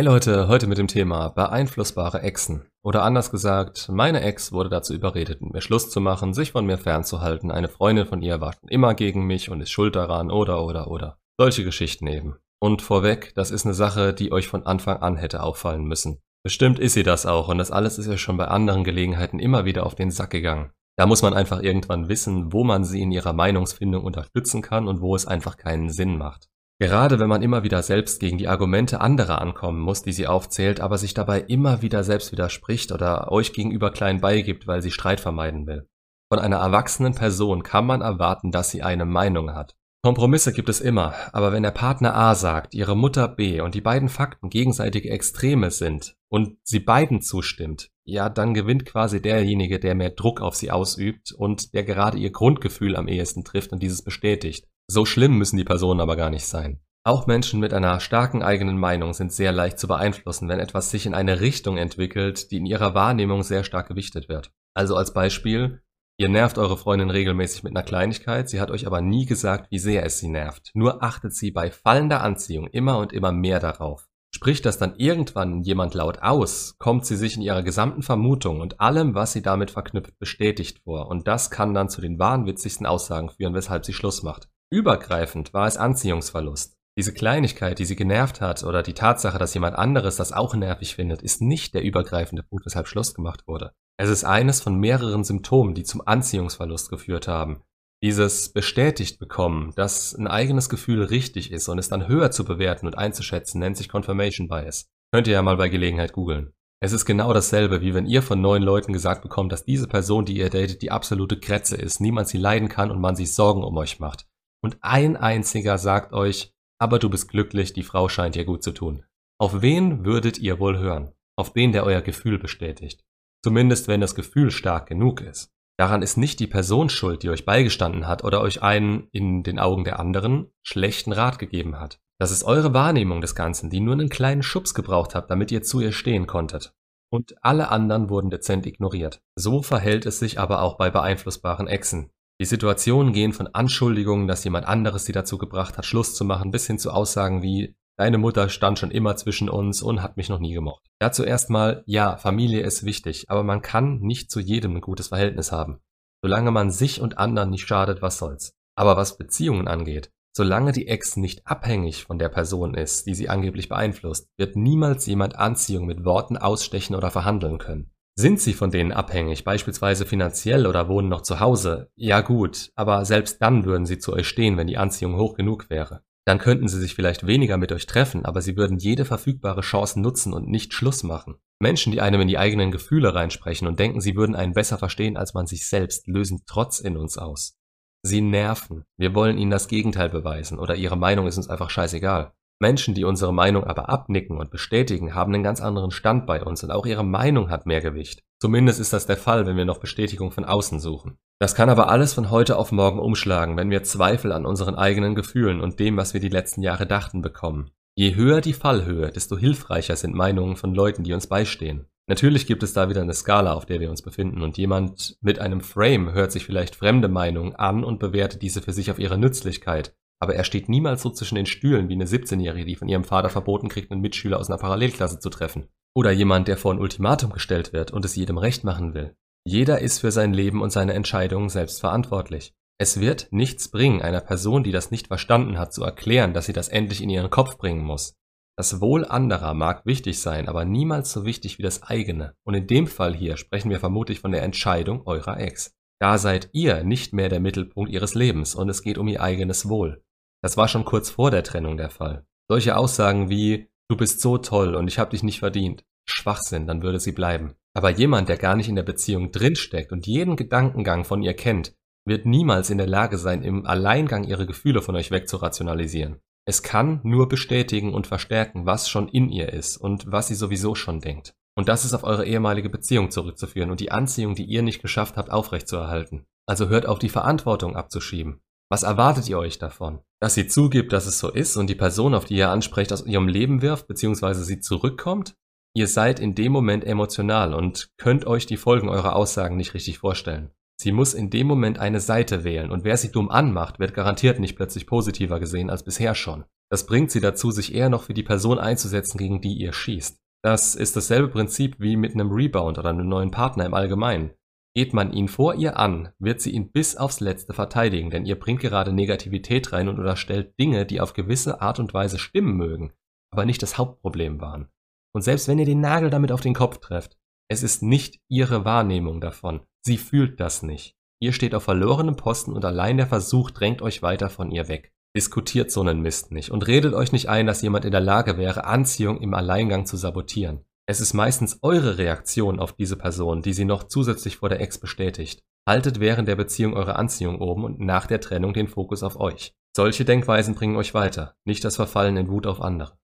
Hey Leute, heute mit dem Thema beeinflussbare Exen. Oder anders gesagt, meine Ex wurde dazu überredet, mit mir Schluss zu machen, sich von mir fernzuhalten. Eine Freundin von ihr war schon immer gegen mich und ist schuld daran, oder, oder, oder. Solche Geschichten eben. Und vorweg, das ist eine Sache, die euch von Anfang an hätte auffallen müssen. Bestimmt ist sie das auch und das alles ist ja schon bei anderen Gelegenheiten immer wieder auf den Sack gegangen. Da muss man einfach irgendwann wissen, wo man sie in ihrer Meinungsfindung unterstützen kann und wo es einfach keinen Sinn macht. Gerade wenn man immer wieder selbst gegen die Argumente anderer ankommen muss, die sie aufzählt, aber sich dabei immer wieder selbst widerspricht oder euch gegenüber klein beigibt, weil sie Streit vermeiden will. Von einer erwachsenen Person kann man erwarten, dass sie eine Meinung hat. Kompromisse gibt es immer, aber wenn der Partner A sagt, ihre Mutter B und die beiden Fakten gegenseitige Extreme sind und sie beiden zustimmt, ja, dann gewinnt quasi derjenige, der mehr Druck auf sie ausübt und der gerade ihr Grundgefühl am ehesten trifft und dieses bestätigt. So schlimm müssen die Personen aber gar nicht sein. Auch Menschen mit einer starken eigenen Meinung sind sehr leicht zu beeinflussen, wenn etwas sich in eine Richtung entwickelt, die in ihrer Wahrnehmung sehr stark gewichtet wird. Also als Beispiel, ihr nervt eure Freundin regelmäßig mit einer Kleinigkeit, sie hat euch aber nie gesagt, wie sehr es sie nervt. Nur achtet sie bei fallender Anziehung immer und immer mehr darauf. Spricht das dann irgendwann jemand laut aus, kommt sie sich in ihrer gesamten Vermutung und allem, was sie damit verknüpft, bestätigt vor. Und das kann dann zu den wahnwitzigsten Aussagen führen, weshalb sie Schluss macht. Übergreifend war es Anziehungsverlust. Diese Kleinigkeit, die sie genervt hat, oder die Tatsache, dass jemand anderes das auch nervig findet, ist nicht der übergreifende Punkt, weshalb Schluss gemacht wurde. Es ist eines von mehreren Symptomen, die zum Anziehungsverlust geführt haben. Dieses bestätigt bekommen, dass ein eigenes Gefühl richtig ist und es dann höher zu bewerten und einzuschätzen, nennt sich Confirmation Bias. Könnt ihr ja mal bei Gelegenheit googeln. Es ist genau dasselbe, wie wenn ihr von neun Leuten gesagt bekommt, dass diese Person, die ihr datet, die absolute Kretze ist, niemand sie leiden kann und man sich Sorgen um euch macht und ein einziger sagt euch, aber du bist glücklich, die Frau scheint dir gut zu tun. Auf wen würdet ihr wohl hören? Auf den, der euer Gefühl bestätigt. Zumindest wenn das Gefühl stark genug ist. Daran ist nicht die Person schuld, die euch beigestanden hat oder euch einen, in den Augen der anderen, schlechten Rat gegeben hat. Das ist eure Wahrnehmung des Ganzen, die nur einen kleinen Schubs gebraucht habt, damit ihr zu ihr stehen konntet. Und alle anderen wurden dezent ignoriert. So verhält es sich aber auch bei beeinflussbaren Exen. Die Situationen gehen von Anschuldigungen, dass jemand anderes sie dazu gebracht hat, Schluss zu machen, bis hin zu Aussagen wie Deine Mutter stand schon immer zwischen uns und hat mich noch nie gemocht. Dazu erstmal, ja, Familie ist wichtig, aber man kann nicht zu jedem ein gutes Verhältnis haben. Solange man sich und anderen nicht schadet, was soll's. Aber was Beziehungen angeht, solange die Ex nicht abhängig von der Person ist, die sie angeblich beeinflusst, wird niemals jemand Anziehung mit Worten ausstechen oder verhandeln können. Sind sie von denen abhängig, beispielsweise finanziell oder wohnen noch zu Hause? Ja gut, aber selbst dann würden sie zu euch stehen, wenn die Anziehung hoch genug wäre. Dann könnten sie sich vielleicht weniger mit euch treffen, aber sie würden jede verfügbare Chance nutzen und nicht Schluss machen. Menschen, die einem in die eigenen Gefühle reinsprechen und denken, sie würden einen besser verstehen als man sich selbst, lösen Trotz in uns aus. Sie nerven. Wir wollen ihnen das Gegenteil beweisen oder ihre Meinung ist uns einfach scheißegal. Menschen, die unsere Meinung aber abnicken und bestätigen, haben einen ganz anderen Stand bei uns und auch ihre Meinung hat mehr Gewicht. Zumindest ist das der Fall, wenn wir noch Bestätigung von außen suchen. Das kann aber alles von heute auf morgen umschlagen, wenn wir Zweifel an unseren eigenen Gefühlen und dem, was wir die letzten Jahre dachten, bekommen. Je höher die Fallhöhe, desto hilfreicher sind Meinungen von Leuten, die uns beistehen. Natürlich gibt es da wieder eine Skala, auf der wir uns befinden, und jemand mit einem Frame hört sich vielleicht fremde Meinungen an und bewertet diese für sich auf ihre Nützlichkeit, aber er steht niemals so zwischen den Stühlen wie eine 17-Jährige, die von ihrem Vater verboten kriegt, einen Mitschüler aus einer Parallelklasse zu treffen. Oder jemand, der vor ein Ultimatum gestellt wird und es jedem recht machen will. Jeder ist für sein Leben und seine Entscheidungen selbst verantwortlich. Es wird nichts bringen, einer Person, die das nicht verstanden hat, zu erklären, dass sie das endlich in ihren Kopf bringen muss. Das Wohl anderer mag wichtig sein, aber niemals so wichtig wie das eigene. Und in dem Fall hier sprechen wir vermutlich von der Entscheidung eurer Ex. Da seid ihr nicht mehr der Mittelpunkt ihres Lebens und es geht um ihr eigenes Wohl. Das war schon kurz vor der Trennung der Fall. Solche Aussagen wie Du bist so toll und ich hab dich nicht verdient. Schwachsinn, dann würde sie bleiben. Aber jemand, der gar nicht in der Beziehung drinsteckt und jeden Gedankengang von ihr kennt, wird niemals in der Lage sein, im Alleingang ihre Gefühle von euch wegzurationalisieren. Es kann nur bestätigen und verstärken, was schon in ihr ist und was sie sowieso schon denkt. Und das ist auf eure ehemalige Beziehung zurückzuführen und die Anziehung, die ihr nicht geschafft habt, aufrechtzuerhalten. Also hört auf, die Verantwortung abzuschieben. Was erwartet ihr euch davon? Dass sie zugibt, dass es so ist und die Person, auf die ihr ansprecht, aus ihrem Leben wirft, beziehungsweise sie zurückkommt? Ihr seid in dem Moment emotional und könnt euch die Folgen eurer Aussagen nicht richtig vorstellen. Sie muss in dem Moment eine Seite wählen und wer sie dumm anmacht, wird garantiert nicht plötzlich positiver gesehen als bisher schon. Das bringt sie dazu, sich eher noch für die Person einzusetzen, gegen die ihr schießt. Das ist dasselbe Prinzip wie mit einem Rebound oder einem neuen Partner im Allgemeinen. Geht man ihn vor ihr an, wird sie ihn bis aufs Letzte verteidigen, denn ihr bringt gerade Negativität rein und unterstellt Dinge, die auf gewisse Art und Weise stimmen mögen, aber nicht das Hauptproblem waren. Und selbst wenn ihr den Nagel damit auf den Kopf trefft, es ist nicht ihre Wahrnehmung davon. Sie fühlt das nicht. Ihr steht auf verlorenem Posten und allein der Versuch drängt euch weiter von ihr weg. Diskutiert so einen Mist nicht und redet euch nicht ein, dass jemand in der Lage wäre, Anziehung im Alleingang zu sabotieren. Es ist meistens eure Reaktion auf diese Person, die sie noch zusätzlich vor der Ex bestätigt. Haltet während der Beziehung eure Anziehung oben und nach der Trennung den Fokus auf euch. Solche Denkweisen bringen euch weiter, nicht das Verfallen in Wut auf andere.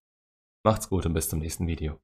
Macht's gut und bis zum nächsten Video.